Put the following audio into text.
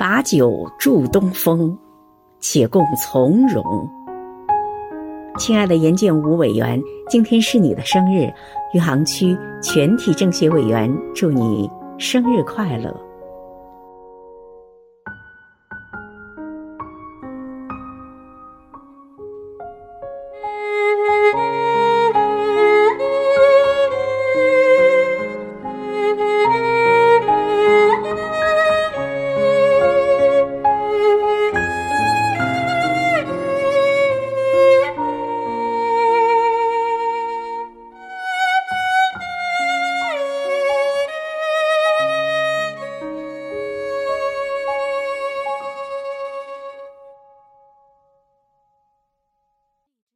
把酒祝东风且共从容。亲爱的严建武委员今天是你的生日余杭区全体政协委员祝你生日快乐。